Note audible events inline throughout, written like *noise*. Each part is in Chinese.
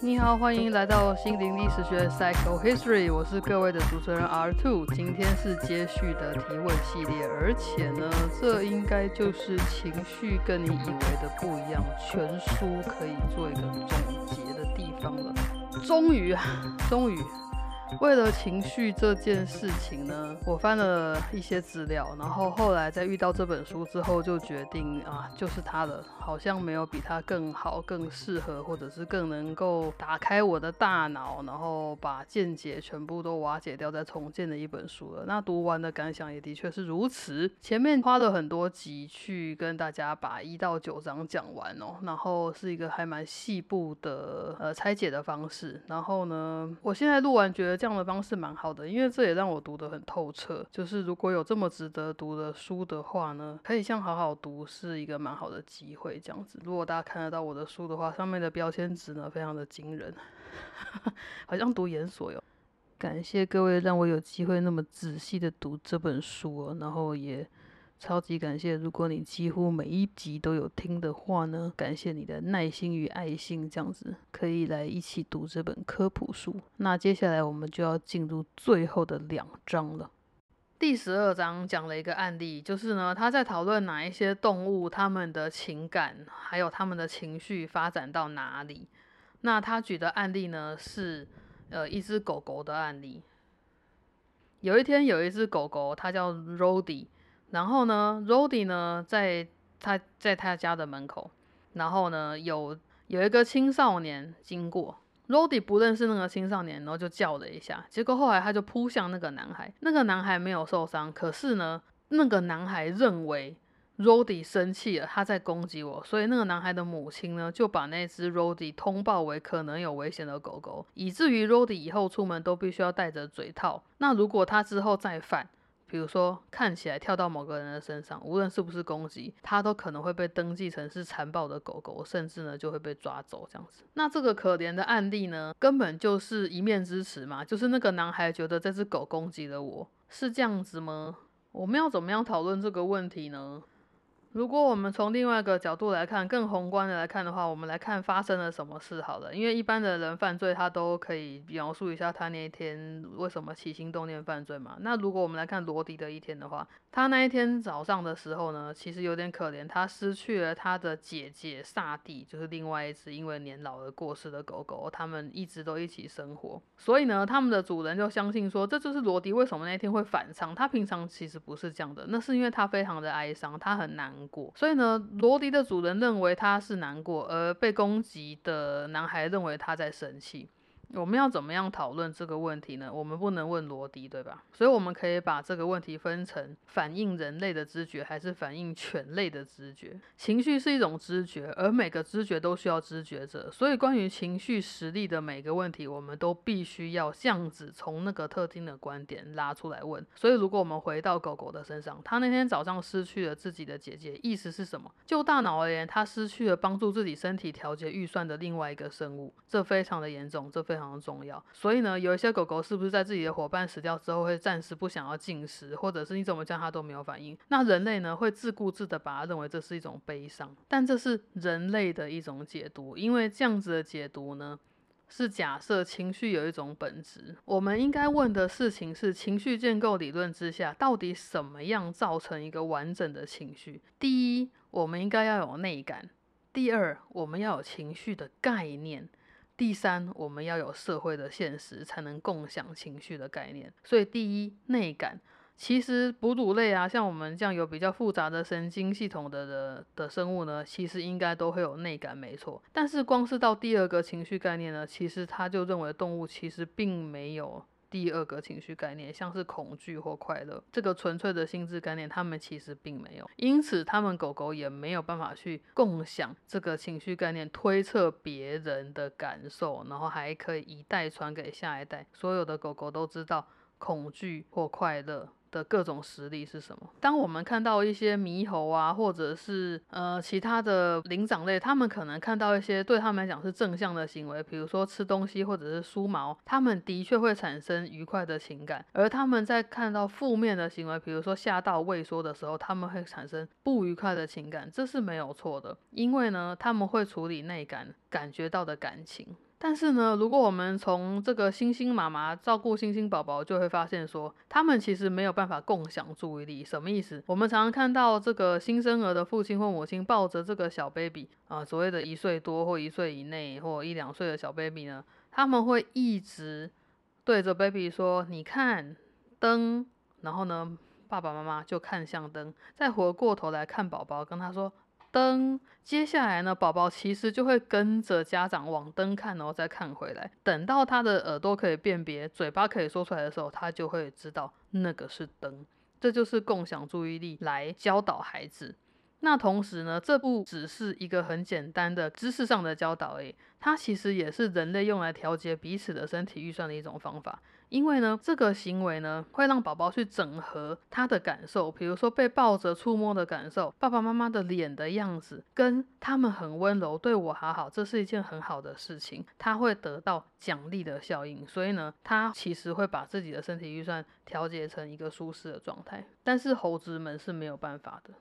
你好，欢迎来到心灵历史学 Psycho History，我是各位的主持人 R Two。今天是接续的提问系列，而且呢，这应该就是情绪跟你以为的不一样，全书可以做一个总结的地方了。终于，终于。为了情绪这件事情呢，我翻了一些资料，然后后来在遇到这本书之后，就决定啊，就是它了，好像没有比它更好、更适合，或者是更能够打开我的大脑，然后把见解全部都瓦解掉再重建的一本书了。那读完的感想也的确是如此。前面花了很多集去跟大家把一到九章讲完哦，然后是一个还蛮细部的呃拆解的方式。然后呢，我现在录完觉得。这样的方式蛮好的，因为这也让我读得很透彻。就是如果有这么值得读的书的话呢，可以像好好读是一个蛮好的机会。这样子，如果大家看得到我的书的话，上面的标签值呢非常的惊人，*laughs* 好像读研所哟。感谢各位让我有机会那么仔细的读这本书，然后也。超级感谢！如果你几乎每一集都有听的话呢，感谢你的耐心与爱心，这样子可以来一起读这本科普书。那接下来我们就要进入最后的两章了。第十二章讲了一个案例，就是呢，他在讨论哪一些动物他们的情感还有他们的情绪发展到哪里。那他举的案例呢是呃一只狗狗的案例。有一天有一只狗狗，它叫 Rody。然后呢，Rody 呢，在他在他家的门口，然后呢，有有一个青少年经过，Rody 不认识那个青少年，然后就叫了一下，结果后来他就扑向那个男孩，那个男孩没有受伤，可是呢，那个男孩认为 Rody 生气了，他在攻击我，所以那个男孩的母亲呢，就把那只 Rody 通报为可能有危险的狗狗，以至于 Rody 以后出门都必须要戴着嘴套。那如果他之后再犯，比如说，看起来跳到某个人的身上，无论是不是攻击，它都可能会被登记成是残暴的狗狗，甚至呢就会被抓走这样子。那这个可怜的案例呢，根本就是一面之词嘛，就是那个男孩觉得这只狗攻击了我，是这样子吗？我们要怎么样讨论这个问题呢？如果我们从另外一个角度来看，更宏观的来看的话，我们来看发生了什么事好了。因为一般的人犯罪，他都可以描述一下他那一天为什么起心动念犯罪嘛。那如果我们来看罗迪的一天的话，他那一天早上的时候呢，其实有点可怜，他失去了他的姐姐萨蒂，就是另外一只因为年老而过世的狗狗，他们一直都一起生活，所以呢，他们的主人就相信说，这就是罗迪为什么那一天会反常。他平常其实不是这样的，那是因为他非常的哀伤，他很难。过，所以呢，罗迪的主人认为他是难过，而被攻击的男孩认为他在生气。我们要怎么样讨论这个问题呢？我们不能问罗迪，对吧？所以我们可以把这个问题分成反映人类的知觉，还是反映犬类的知觉。情绪是一种知觉，而每个知觉都需要知觉者。所以关于情绪实力的每个问题，我们都必须要这样子从那个特定的观点拉出来问。所以如果我们回到狗狗的身上，它那天早上失去了自己的姐姐，意思是什么？就大脑而言，它失去了帮助自己身体调节预算的另外一个生物，这非常的严重，这非。非常重要，所以呢，有一些狗狗是不是在自己的伙伴死掉之后会暂时不想要进食，或者是你怎么叫它都没有反应？那人类呢会自顾自的把它认为这是一种悲伤，但这是人类的一种解读，因为这样子的解读呢是假设情绪有一种本质。我们应该问的事情是：情绪建构理论之下，到底什么样造成一个完整的情绪？第一，我们应该要有内感；第二，我们要有情绪的概念。第三，我们要有社会的现实，才能共享情绪的概念。所以，第一，内感。其实，哺乳类啊，像我们这样有比较复杂的神经系统的的的生物呢，其实应该都会有内感，没错。但是，光是到第二个情绪概念呢，其实他就认为动物其实并没有。第二个情绪概念，像是恐惧或快乐，这个纯粹的心智概念，他们其实并没有，因此他们狗狗也没有办法去共享这个情绪概念，推测别人的感受，然后还可以一代传给下一代。所有的狗狗都知道恐惧或快乐。的各种实例是什么？当我们看到一些猕猴啊，或者是呃其他的灵长类，他们可能看到一些对他们来讲是正向的行为，比如说吃东西或者是梳毛，他们的确会产生愉快的情感；而他们在看到负面的行为，比如说吓到畏缩的时候，他们会产生不愉快的情感，这是没有错的，因为呢，他们会处理内感感觉到的感情。但是呢，如果我们从这个星星妈妈照顾星星宝宝，就会发现说，他们其实没有办法共享注意力。什么意思？我们常常看到这个新生儿的父亲或母亲抱着这个小 baby 啊，所谓的一岁多或一岁以内或一两岁的小 baby 呢，他们会一直对着 baby 说：“你看灯。”然后呢，爸爸妈妈就看向灯，再回过头来看宝宝，跟他说。灯，接下来呢，宝宝其实就会跟着家长往灯看，然后再看回来。等到他的耳朵可以辨别，嘴巴可以说出来的时候，他就会知道那个是灯。这就是共享注意力来教导孩子。那同时呢，这不只是一个很简单的知识上的教导，诶，它其实也是人类用来调节彼此的身体预算的一种方法。因为呢，这个行为呢，会让宝宝去整合他的感受，比如说被抱着、触摸的感受，爸爸妈妈的脸的样子，跟他们很温柔，对我好好，这是一件很好的事情，他会得到奖励的效应，所以呢，他其实会把自己的身体预算调节成一个舒适的状态，但是猴子们是没有办法的。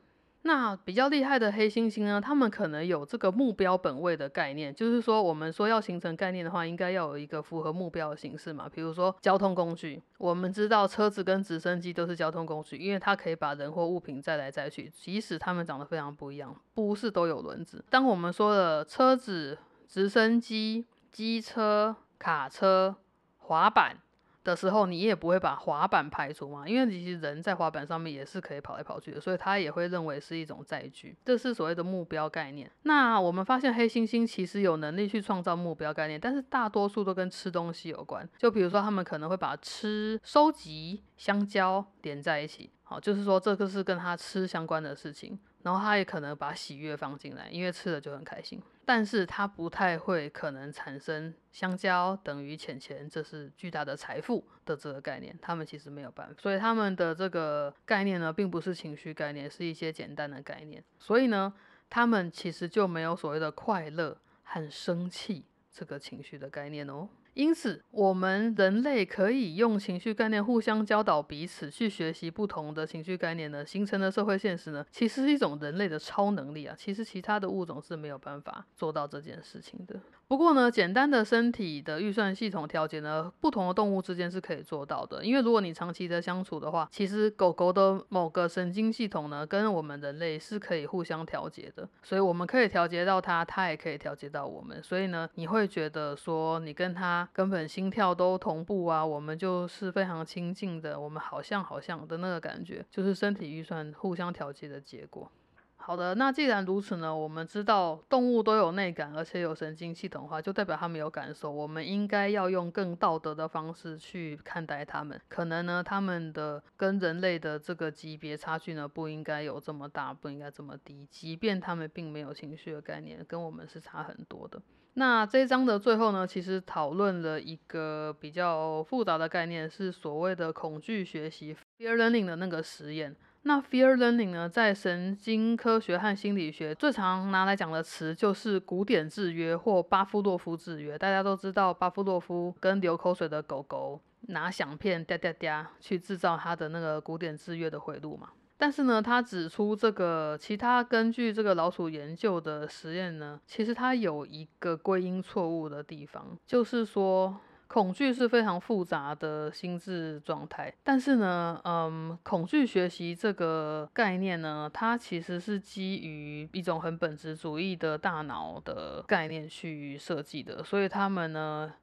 那比较厉害的黑猩猩呢？他们可能有这个目标本位的概念，就是说，我们说要形成概念的话，应该要有一个符合目标的形式嘛。比如说交通工具，我们知道车子跟直升机都是交通工具，因为它可以把人或物品载来载去，即使它们长得非常不一样，不是都有轮子。当我们说的车子、直升机、机车、卡车、滑板。的时候，你也不会把滑板排除嘛，因为其实人在滑板上面也是可以跑来跑去的，所以他也会认为是一种载具，这是所谓的目标概念。那我们发现黑猩猩其实有能力去创造目标概念，但是大多数都跟吃东西有关，就比如说他们可能会把吃、收集香蕉连在一起，好，就是说这个是跟他吃相关的事情。然后他也可能把喜悦放进来，因为吃了就很开心。但是他不太会可能产生香蕉等于钱钱，这是巨大的财富的这个概念。他们其实没有办法，所以他们的这个概念呢，并不是情绪概念，是一些简单的概念。所以呢，他们其实就没有所谓的快乐和生气这个情绪的概念哦。因此，我们人类可以用情绪概念互相教导彼此，去学习不同的情绪概念呢，形成的社会现实呢，其实是一种人类的超能力啊！其实其他的物种是没有办法做到这件事情的。不过呢，简单的身体的预算系统调节呢，不同的动物之间是可以做到的。因为如果你长期的相处的话，其实狗狗的某个神经系统呢，跟我们人类是可以互相调节的。所以我们可以调节到它，它也可以调节到我们。所以呢，你会觉得说，你跟它根本心跳都同步啊，我们就是非常亲近的，我们好像好像的那个感觉，就是身体预算互相调节的结果。好的，那既然如此呢，我们知道动物都有内感，而且有神经系统的话，就代表它们有感受。我们应该要用更道德的方式去看待它们。可能呢，它们的跟人类的这个级别差距呢，不应该有这么大，不应该这么低。即便它们并没有情绪的概念，跟我们是差很多的。那这一章的最后呢，其实讨论了一个比较复杂的概念，是所谓的恐惧学习 （fear learning） 的那个实验。那 fear learning 呢，在神经科学和心理学最常拿来讲的词就是古典制约或巴夫洛夫制约。大家都知道，巴夫洛夫跟流口水的狗狗拿响片嗲嗲嗲去制造它的那个古典制约的回路嘛。但是呢，他指出这个其他根据这个老鼠研究的实验呢，其实它有一个归因错误的地方，就是说。恐惧是非常复杂的心智状态，但是呢，嗯，恐惧学习这个概念呢，它其实是基于一种很本质主义的大脑的概念去设计的，所以他们呢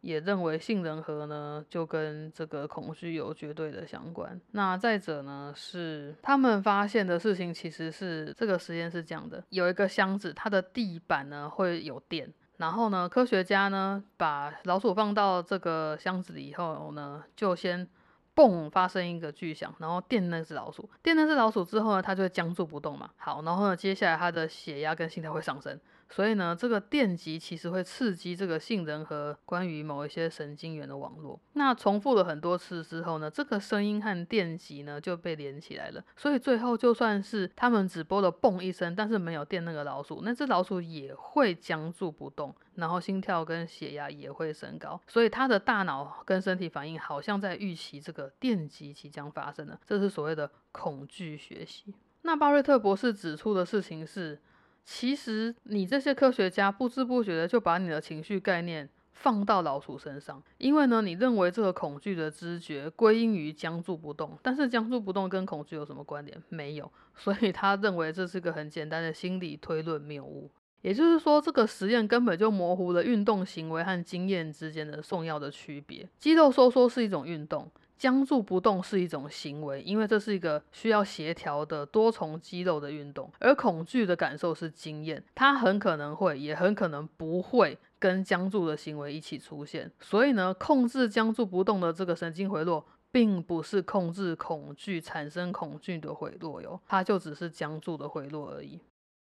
也认为杏仁核呢就跟这个恐惧有绝对的相关。那再者呢，是他们发现的事情其实是这个实验是这样的：有一个箱子，它的地板呢会有电。然后呢，科学家呢把老鼠放到这个箱子里以后呢，就先嘣发生一个巨响，然后电那只老鼠，电那只老鼠之后呢，它就会僵住不动嘛。好，然后呢，接下来它的血压跟心跳会上升，所以呢，这个电极其实会刺激这个杏仁核关于某一些神经元的网络。那重复了很多次之后呢，这个声音和电极呢就被连起来了。所以最后就算是他们只播了嘣一声，但是没有电那个老鼠，那只老鼠也会僵住不动，然后心跳跟血压也会升高。所以它的大脑跟身体反应好像在预期这个电极即将发生了，这是所谓的恐惧学习。那巴瑞特博士指出的事情是。其实你这些科学家不知不觉的就把你的情绪概念放到老鼠身上，因为呢，你认为这个恐惧的知觉归因于僵住不动，但是僵住不动跟恐惧有什么关联？没有，所以他认为这是个很简单的心理推论谬误。也就是说，这个实验根本就模糊了运动行为和经验之间的重要的区别。肌肉收缩是一种运动。僵住不动是一种行为，因为这是一个需要协调的多重肌肉的运动。而恐惧的感受是经验，它很可能会，也很可能不会跟僵住的行为一起出现。所以呢，控制僵住不动的这个神经回落，并不是控制恐惧产生恐惧的回落哟，它就只是僵住的回落而已。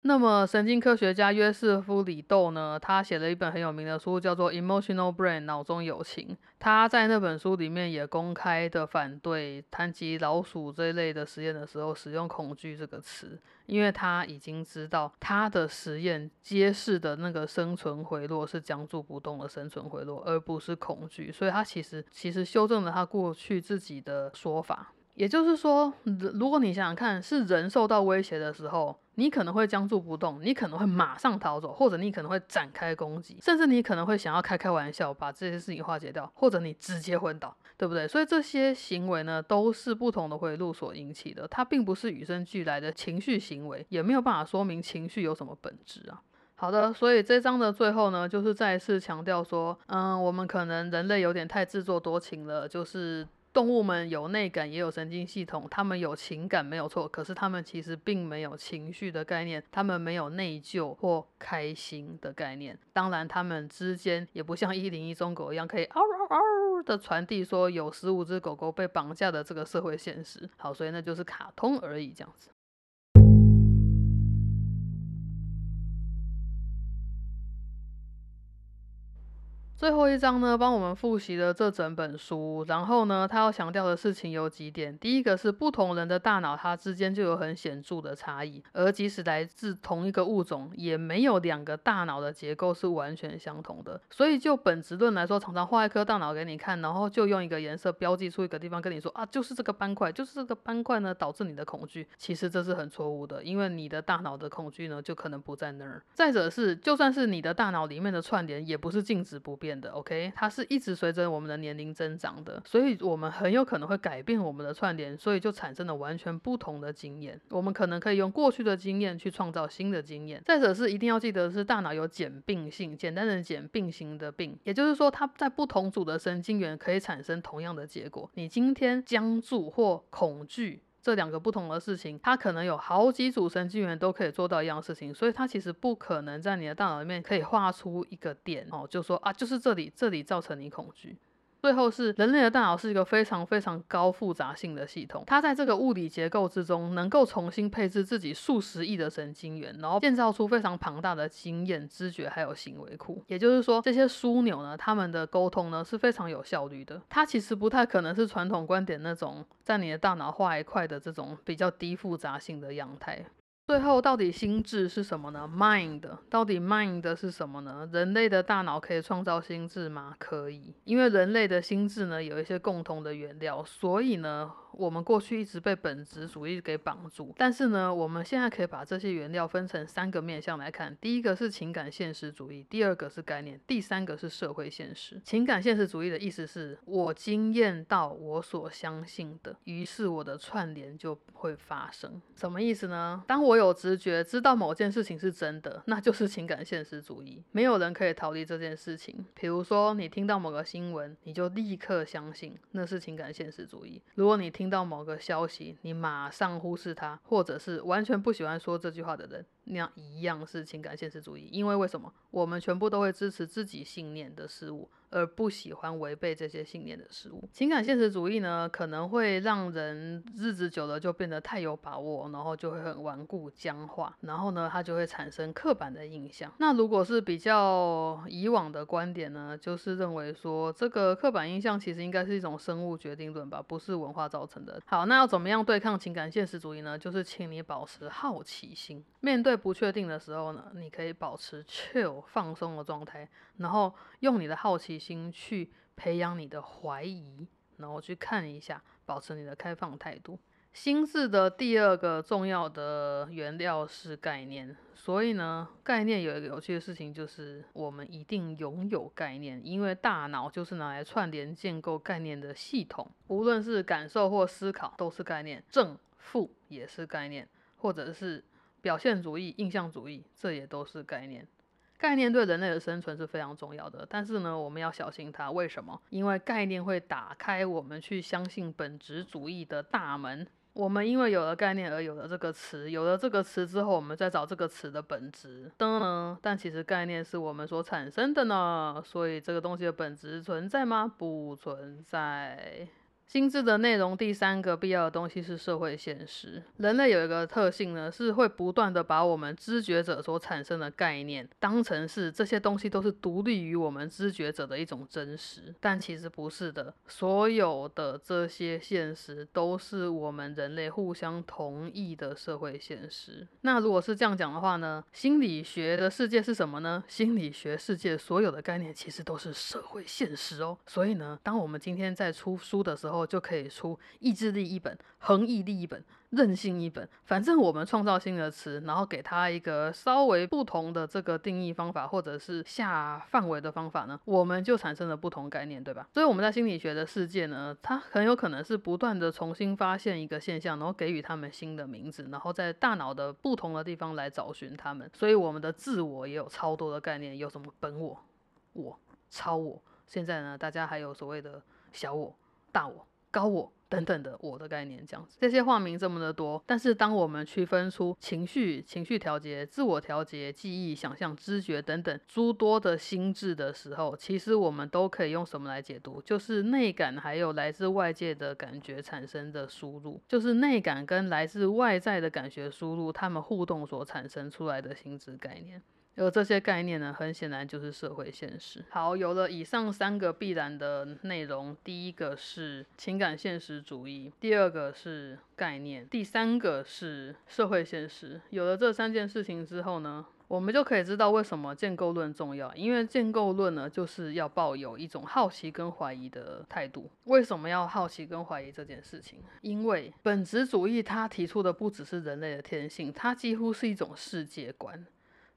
那么，神经科学家约瑟夫·里豆呢？他写了一本很有名的书，叫做《Emotional Brain》脑中有情。他在那本书里面也公开的反对谈及老鼠这一类的实验的时候使用“恐惧”这个词，因为他已经知道他的实验揭示的那个生存回落是僵住不动的生存回落，而不是恐惧。所以他其实其实修正了他过去自己的说法。也就是说，如果你想想看，是人受到威胁的时候。你可能会僵住不动，你可能会马上逃走，或者你可能会展开攻击，甚至你可能会想要开开玩笑，把这些事情化解掉，或者你直接昏倒，对不对？所以这些行为呢，都是不同的回路所引起的，它并不是与生俱来的情绪行为，也没有办法说明情绪有什么本质啊。好的，所以这章的最后呢，就是再一次强调说，嗯，我们可能人类有点太自作多情了，就是。动物们有内感，也有神经系统，它们有情感没有错，可是它们其实并没有情绪的概念，它们没有内疚或开心的概念。当然，它们之间也不像一零一中狗一样可以嗷嗷嗷的传递说有十五只狗狗被绑架的这个社会现实。好，所以那就是卡通而已，这样子。最后一章呢，帮我们复习了这整本书。然后呢，他要强调的事情有几点。第一个是不同人的大脑，它之间就有很显著的差异。而即使来自同一个物种，也没有两个大脑的结构是完全相同的。所以就本质论来说，常常画一颗大脑给你看，然后就用一个颜色标记出一个地方跟你说啊，就是这个斑块，就是这个斑块呢导致你的恐惧。其实这是很错误的，因为你的大脑的恐惧呢就可能不在那儿。再者是，就算是你的大脑里面的串联，也不是静止不变。的 OK，它是一直随着我们的年龄增长的，所以我们很有可能会改变我们的串联，所以就产生了完全不同的经验。我们可能可以用过去的经验去创造新的经验。再者是一定要记得是大脑有简并性，简单的简并行的并，也就是说它在不同组的神经元可以产生同样的结果。你今天僵住或恐惧。这两个不同的事情，它可能有好几组神经元都可以做到一样事情，所以它其实不可能在你的大脑里面可以画出一个点哦，就说啊，就是这里，这里造成你恐惧。最后是人类的大脑是一个非常非常高复杂性的系统，它在这个物理结构之中能够重新配置自己数十亿的神经元，然后建造出非常庞大的经验、知觉还有行为库。也就是说，这些枢纽呢，它们的沟通呢是非常有效率的。它其实不太可能是传统观点那种在你的大脑画一块的这种比较低复杂性的样态。最后，到底心智是什么呢？Mind，到底 Mind 是什么呢？人类的大脑可以创造心智吗？可以，因为人类的心智呢有一些共同的原料，所以呢。我们过去一直被本质主义给绑住，但是呢，我们现在可以把这些原料分成三个面向来看。第一个是情感现实主义，第二个是概念，第三个是社会现实。情感现实主义的意思是我经验到我所相信的，于是我的串联就会发生。什么意思呢？当我有直觉知道某件事情是真的，那就是情感现实主义。没有人可以逃离这件事情。比如说，你听到某个新闻，你就立刻相信，那是情感现实主义。如果你听听到某个消息，你马上忽视他，或者是完全不喜欢说这句话的人，那样一样是情感现实主义，因为为什么？我们全部都会支持自己信念的事物。而不喜欢违背这些信念的事物。情感现实主义呢，可能会让人日子久了就变得太有把握，然后就会很顽固僵化，然后呢，它就会产生刻板的印象。那如果是比较以往的观点呢，就是认为说这个刻板印象其实应该是一种生物决定论吧，不是文化造成的。好，那要怎么样对抗情感现实主义呢？就是请你保持好奇心，面对不确定的时候呢，你可以保持 chill 放松的状态，然后用你的好奇。心去培养你的怀疑，然后去看一下，保持你的开放态度。心智的第二个重要的原料是概念，所以呢，概念有一个有趣的事情，就是我们一定拥有概念，因为大脑就是拿来串联、建构概念的系统。无论是感受或思考，都是概念；正负也是概念，或者是表现主义、印象主义，这也都是概念。概念对人类的生存是非常重要的，但是呢，我们要小心它。为什么？因为概念会打开我们去相信本质主义的大门。我们因为有了概念而有了这个词，有了这个词之后，我们再找这个词的本质。噔呢？但其实概念是我们所产生的呢，所以这个东西的本质存在吗？不存在。心智的内容，第三个必要的东西是社会现实。人类有一个特性呢，是会不断的把我们知觉者所产生的概念当成是这些东西都是独立于我们知觉者的一种真实，但其实不是的。所有的这些现实都是我们人类互相同意的社会现实。那如果是这样讲的话呢，心理学的世界是什么呢？心理学世界所有的概念其实都是社会现实哦。所以呢，当我们今天在出书的时候，就可以出意志力一本，恒毅力一本，韧性一本。反正我们创造新的词，然后给它一个稍微不同的这个定义方法，或者是下范围的方法呢，我们就产生了不同概念，对吧？所以我们在心理学的世界呢，它很有可能是不断的重新发现一个现象，然后给予他们新的名字，然后在大脑的不同的地方来找寻他们。所以我们的自我也有超多的概念，有什么本我、我、超我。现在呢，大家还有所谓的小我、大我。高我 *laughs* 等等的我的概念，这样子，这些化名这么的多，但是当我们区分出情绪、情绪调节、自我调节、记忆、想象、知觉等等诸多的心智的时候，其实我们都可以用什么来解读？就是内感还有来自外界的感觉产生的输入，就是内感跟来自外在的感觉输入，它们互动所产生出来的心智概念。而这些概念呢，很显然就是社会现实。好，有了以上三个必然的内容，第一个是情感现实主义，第二个是概念，第三个是社会现实。有了这三件事情之后呢，我们就可以知道为什么建构论重要。因为建构论呢，就是要抱有一种好奇跟怀疑的态度。为什么要好奇跟怀疑这件事情？因为本质主义它提出的不只是人类的天性，它几乎是一种世界观。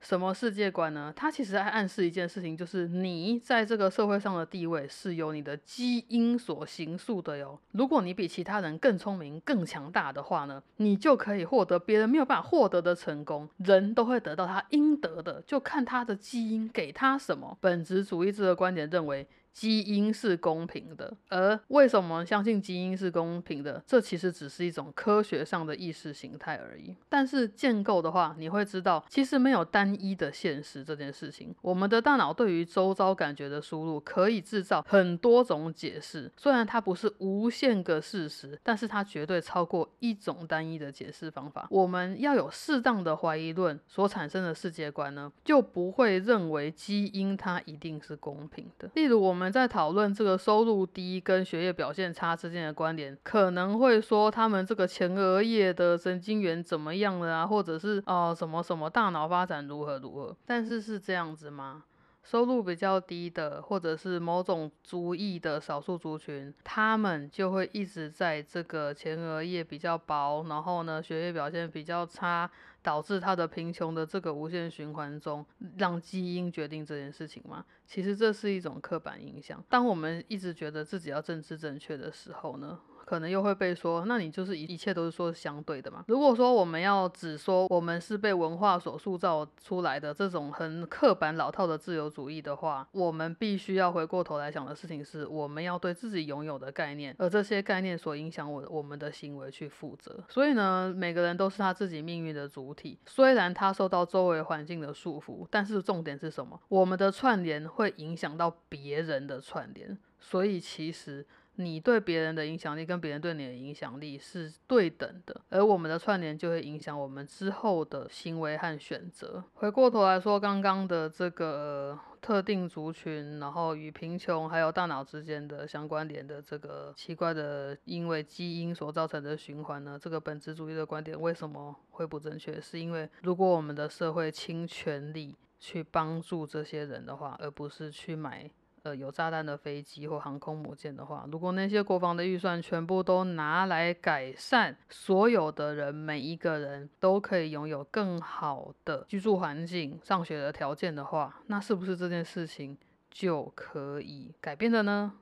什么世界观呢？它其实还暗示一件事情，就是你在这个社会上的地位是由你的基因所形塑的哟。如果你比其他人更聪明、更强大的话呢，你就可以获得别人没有办法获得的成功。人都会得到他应得的，就看他的基因给他什么。本质主义这个观点认为。基因是公平的，而为什么相信基因是公平的？这其实只是一种科学上的意识形态而已。但是建构的话，你会知道，其实没有单一的现实这件事情。我们的大脑对于周遭感觉的输入，可以制造很多种解释。虽然它不是无限个事实，但是它绝对超过一种单一的解释方法。我们要有适当的怀疑论所产生的世界观呢，就不会认为基因它一定是公平的。例如我们。我们在讨论这个收入低跟学业表现差之间的关联，可能会说他们这个前额叶的神经元怎么样了啊，或者是哦什么什么大脑发展如何如何？但是是这样子吗？收入比较低的，或者是某种族裔的少数族群，他们就会一直在这个前额叶比较薄，然后呢，学业表现比较差，导致他的贫穷的这个无限循环中，让基因决定这件事情吗？其实这是一种刻板印象。当我们一直觉得自己要政治正确的时候呢？可能又会被说，那你就是一一切都是说相对的嘛。如果说我们要只说我们是被文化所塑造出来的这种很刻板老套的自由主义的话，我们必须要回过头来想的事情是，我们要对自己拥有的概念，而这些概念所影响我我们的行为去负责。所以呢，每个人都是他自己命运的主体，虽然他受到周围环境的束缚，但是重点是什么？我们的串联会影响到别人的串联，所以其实。你对别人的影响力跟别人对你的影响力是对等的，而我们的串联就会影响我们之后的行为和选择。回过头来说，刚刚的这个特定族群，然后与贫穷还有大脑之间的相关联的这个奇怪的因为基因所造成的循环呢？这个本质主义的观点为什么会不正确？是因为如果我们的社会倾全力去帮助这些人的话，而不是去买。呃，有炸弹的飞机或航空母舰的话，如果那些国防的预算全部都拿来改善所有的人，每一个人都可以拥有更好的居住环境、上学的条件的话，那是不是这件事情就可以改变了呢？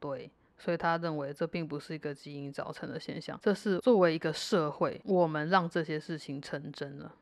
对，所以他认为这并不是一个基因造成的现象，这是作为一个社会，我们让这些事情成真了。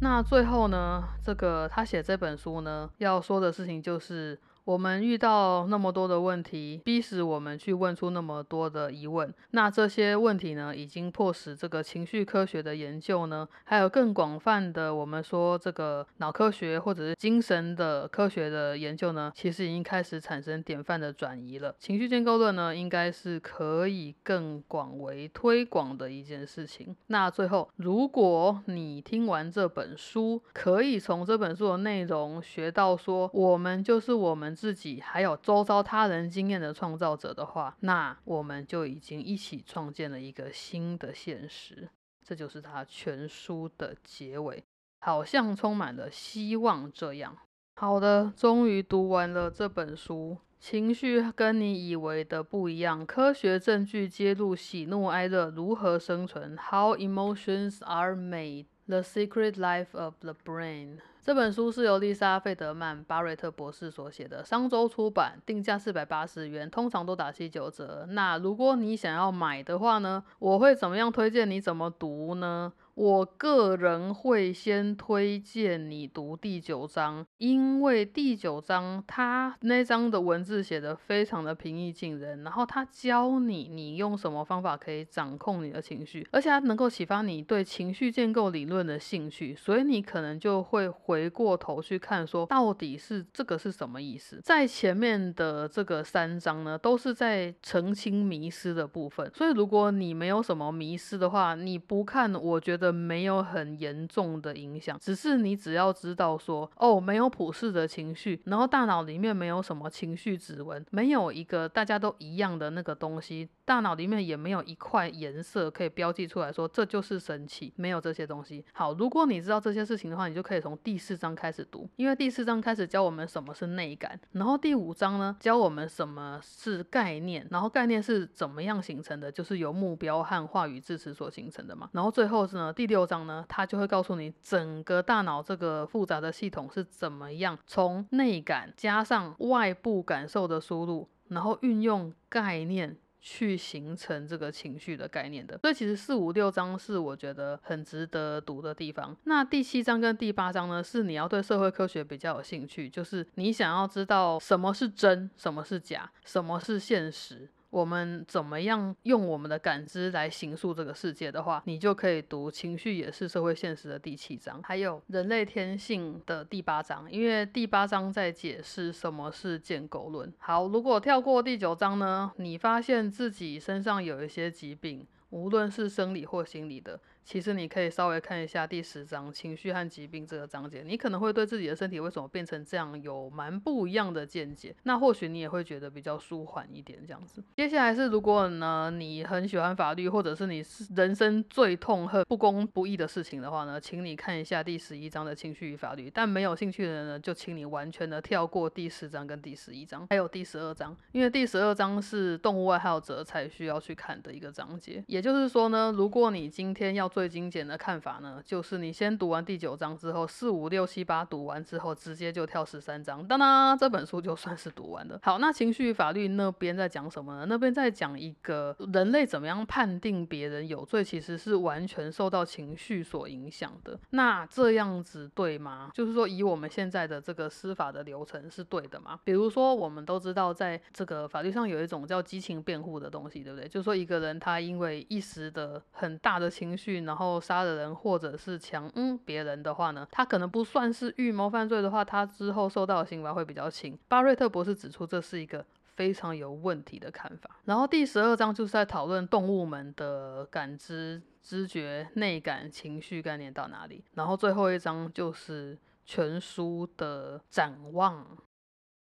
那最后呢，这个他写这本书呢，要说的事情就是。我们遇到那么多的问题，逼使我们去问出那么多的疑问。那这些问题呢，已经迫使这个情绪科学的研究呢，还有更广泛的我们说这个脑科学或者是精神的科学的研究呢，其实已经开始产生典范的转移了。情绪建构论呢，应该是可以更广为推广的一件事情。那最后，如果你听完这本书，可以从这本书的内容学到说，我们就是我们。自己还有周遭他人经验的创造者的话，那我们就已经一起创建了一个新的现实。这就是他全书的结尾，好像充满了希望。这样，好的，终于读完了这本书。情绪跟你以为的不一样，科学证据揭露喜怒哀乐如何生存。How emotions are made. The Secret Life of the Brain 这本书是由丽莎·费德曼·巴瑞特博士所写的，商周出版，定价四百八十元，通常都打七九折。那如果你想要买的话呢，我会怎么样推荐？你怎么读呢？我个人会先推荐你读第九章，因为第九章它那章的文字写的非常的平易近人，然后他教你你用什么方法可以掌控你的情绪，而且它能够启发你对情绪建构理论的兴趣，所以你可能就会回过头去看说到底是这个是什么意思。在前面的这个三章呢，都是在澄清迷失的部分，所以如果你没有什么迷失的话，你不看，我觉得。的没有很严重的影响，只是你只要知道说，哦，没有普世的情绪，然后大脑里面没有什么情绪指纹，没有一个大家都一样的那个东西，大脑里面也没有一块颜色可以标记出来说这就是神奇，没有这些东西。好，如果你知道这些事情的话，你就可以从第四章开始读，因为第四章开始教我们什么是内感，然后第五章呢教我们什么是概念，然后概念是怎么样形成的，就是由目标和话语支持所形成的嘛，然后最后是呢。第六章呢，它就会告诉你整个大脑这个复杂的系统是怎么样从内感加上外部感受的输入，然后运用概念去形成这个情绪的概念的。所以其实四五六章是我觉得很值得读的地方。那第七章跟第八章呢，是你要对社会科学比较有兴趣，就是你想要知道什么是真，什么是假，什么是现实。我们怎么样用我们的感知来形塑这个世界的话，你就可以读《情绪也是社会现实》的第七章，还有《人类天性》的第八章，因为第八章在解释什么是建构论。好，如果跳过第九章呢，你发现自己身上有一些疾病，无论是生理或心理的。其实你可以稍微看一下第十章情绪和疾病这个章节，你可能会对自己的身体为什么变成这样有蛮不一样的见解。那或许你也会觉得比较舒缓一点这样子。接下来是如果呢你很喜欢法律，或者是你是人生最痛恨不公不义的事情的话呢，请你看一下第十一章的情绪与法律。但没有兴趣的人呢，就请你完全的跳过第十章跟第十一章，还有第十二章，因为第十二章是动物爱好者才需要去看的一个章节。也就是说呢，如果你今天要最精简的看法呢，就是你先读完第九章之后，四五六七八读完之后，直接就跳十三章，当当，这本书就算是读完了。好，那情绪法律那边在讲什么呢？那边在讲一个人类怎么样判定别人有罪，其实是完全受到情绪所影响的。那这样子对吗？就是说，以我们现在的这个司法的流程是对的吗？比如说，我们都知道，在这个法律上有一种叫激情辩护的东西，对不对？就是说，一个人他因为一时的很大的情绪，然后杀了人，或者是强嗯别人的话呢，他可能不算是预谋犯罪的话，他之后受到的刑罚会比较轻。巴瑞特博士指出，这是一个非常有问题的看法。然后第十二章就是在讨论动物们的感知、知觉、内感、情绪概念到哪里。然后最后一章就是全书的展望。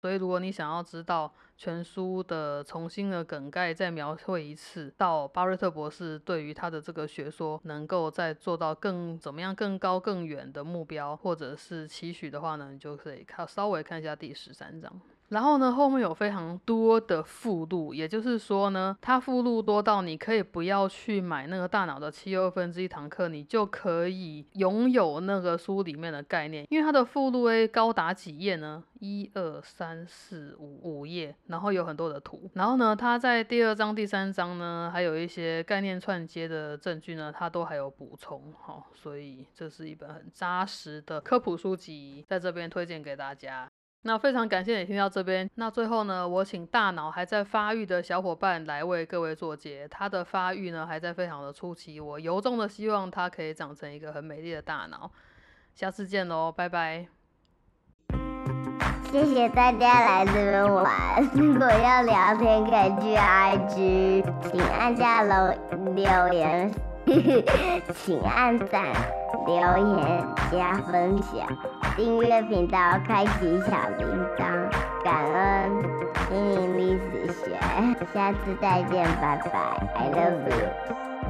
所以，如果你想要知道全书的重新的梗概再描绘一次，到巴瑞特博士对于他的这个学说能够再做到更怎么样更高更远的目标，或者是期许的话呢，你就可以看稍微看一下第十三章。然后呢，后面有非常多的附录，也就是说呢，它附录多到你可以不要去买那个大脑的七又二分之一堂课，你就可以拥有那个书里面的概念，因为它的附录 A 高达几页呢？一二三四五五页，然后有很多的图。然后呢，它在第二章、第三章呢，还有一些概念串接的证据呢，它都还有补充。哈，所以这是一本很扎实的科普书籍，在这边推荐给大家。那非常感谢你听到这边。那最后呢，我请大脑还在发育的小伙伴来为各位做结。他的发育呢还在非常的初期，我由衷的希望他可以长成一个很美丽的大脑。下次见喽，拜拜。谢谢大家来这边玩。如果要聊天，可以去 IG，请按下楼留言，*laughs* 请按赞、留言、加分享。订阅频道，开启小铃铛，感恩心灵历史学，下次再见，拜拜，I love you。